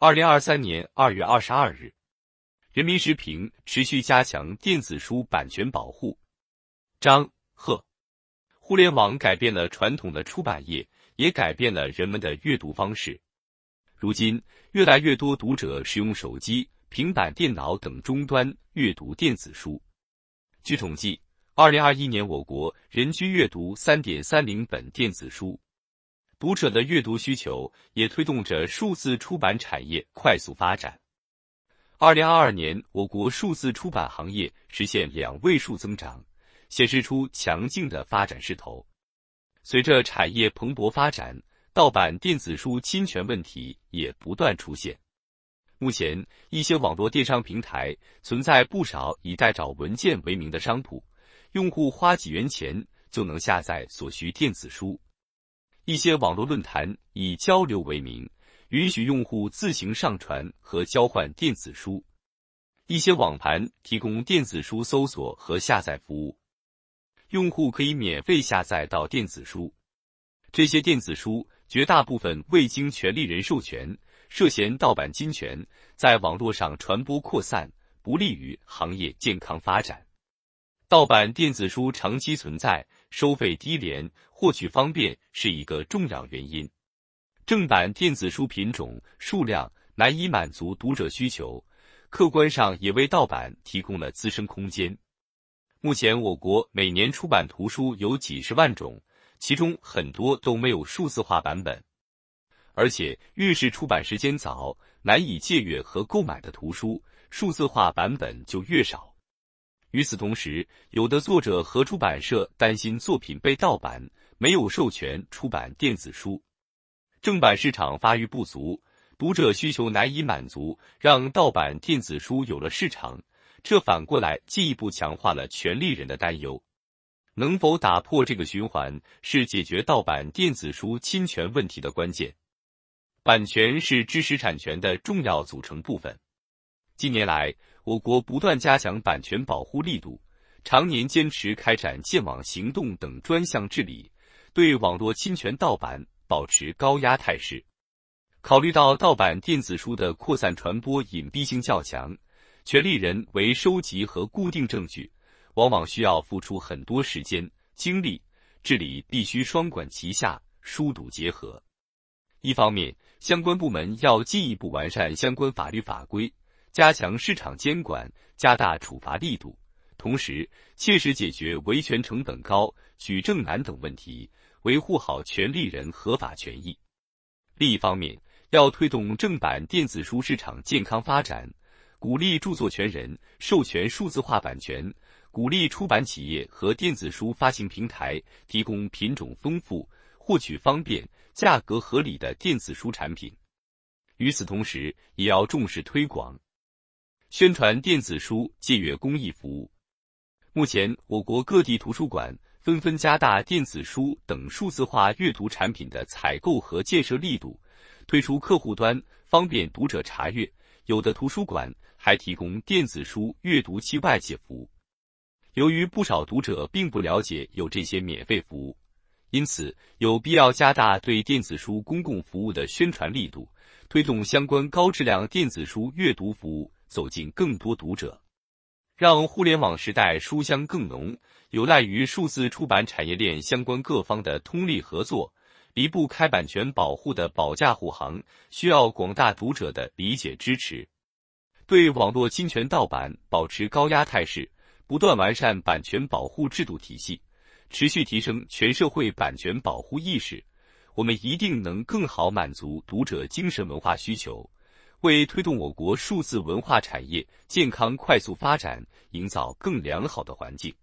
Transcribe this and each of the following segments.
二零二三年二月二十二日，人民时评：持续加强电子书版权保护。张贺，互联网改变了传统的出版业，也改变了人们的阅读方式。如今，越来越多读者使用手机、平板电脑等终端阅读电子书。据统计，二零二一年我国人均阅读三点三零本电子书。读者的阅读需求也推动着数字出版产业快速发展。二零二二年，我国数字出版行业实现两位数增长，显示出强劲的发展势头。随着产业蓬勃发展，盗版电子书侵权问题也不断出现。目前，一些网络电商平台存在不少以代找文件为名的商铺，用户花几元钱就能下载所需电子书。一些网络论坛以交流为名，允许用户自行上传和交换电子书；一些网盘提供电子书搜索和下载服务，用户可以免费下载到电子书。这些电子书绝大部分未经权利人授权，涉嫌盗版侵权，在网络上传播扩散，不利于行业健康发展。盗版电子书长期存在。收费低廉，获取方便是一个重要原因。正版电子书品种数量难以满足读者需求，客观上也为盗版提供了滋生空间。目前，我国每年出版图书有几十万种，其中很多都没有数字化版本。而且，越是出版时间早、难以借阅和购买的图书，数字化版本就越少。与此同时，有的作者和出版社担心作品被盗版，没有授权出版电子书。正版市场发育不足，读者需求难以满足，让盗版电子书有了市场。这反过来进一步强化了权利人的担忧。能否打破这个循环，是解决盗版电子书侵权问题的关键。版权是知识产权的重要组成部分。近年来，我国不断加强版权保护力度，常年坚持开展建网行动等专项治理，对网络侵权盗版保持高压态势。考虑到盗版电子书的扩散传播隐蔽性较强，权利人为收集和固定证据，往往需要付出很多时间精力，治理必须双管齐下，疏堵结合。一方面，相关部门要进一步完善相关法律法规。加强市场监管，加大处罚力度，同时切实解决维权成本高、举证难等问题，维护好权利人合法权益。另一方面，要推动正版电子书市场健康发展，鼓励著作权人授权数字化版权，鼓励出版企业和电子书发行平台提供品种丰富、获取方便、价格合理的电子书产品。与此同时，也要重视推广。宣传电子书借阅公益服务。目前，我国各地图书馆纷纷加大电子书等数字化阅读产品的采购和建设力度，推出客户端方便读者查阅。有的图书馆还提供电子书阅读器外借服务。由于不少读者并不了解有这些免费服务，因此有必要加大对电子书公共服务的宣传力度，推动相关高质量电子书阅读服务。走进更多读者，让互联网时代书香更浓，有赖于数字出版产业链相关各方的通力合作。离不开版权保护的保驾护航，需要广大读者的理解支持。对网络侵权盗版保持高压态势，不断完善版权保护制度体系，持续提升全社会版权保护意识，我们一定能更好满足读者精神文化需求。为推动我国数字文化产业健康快速发展，营造更良好的环境。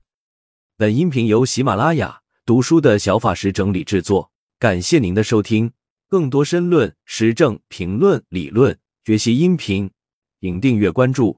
本音频由喜马拉雅读书的小法师整理制作，感谢您的收听。更多深论、时政评论、理论学习音频，请订阅关注。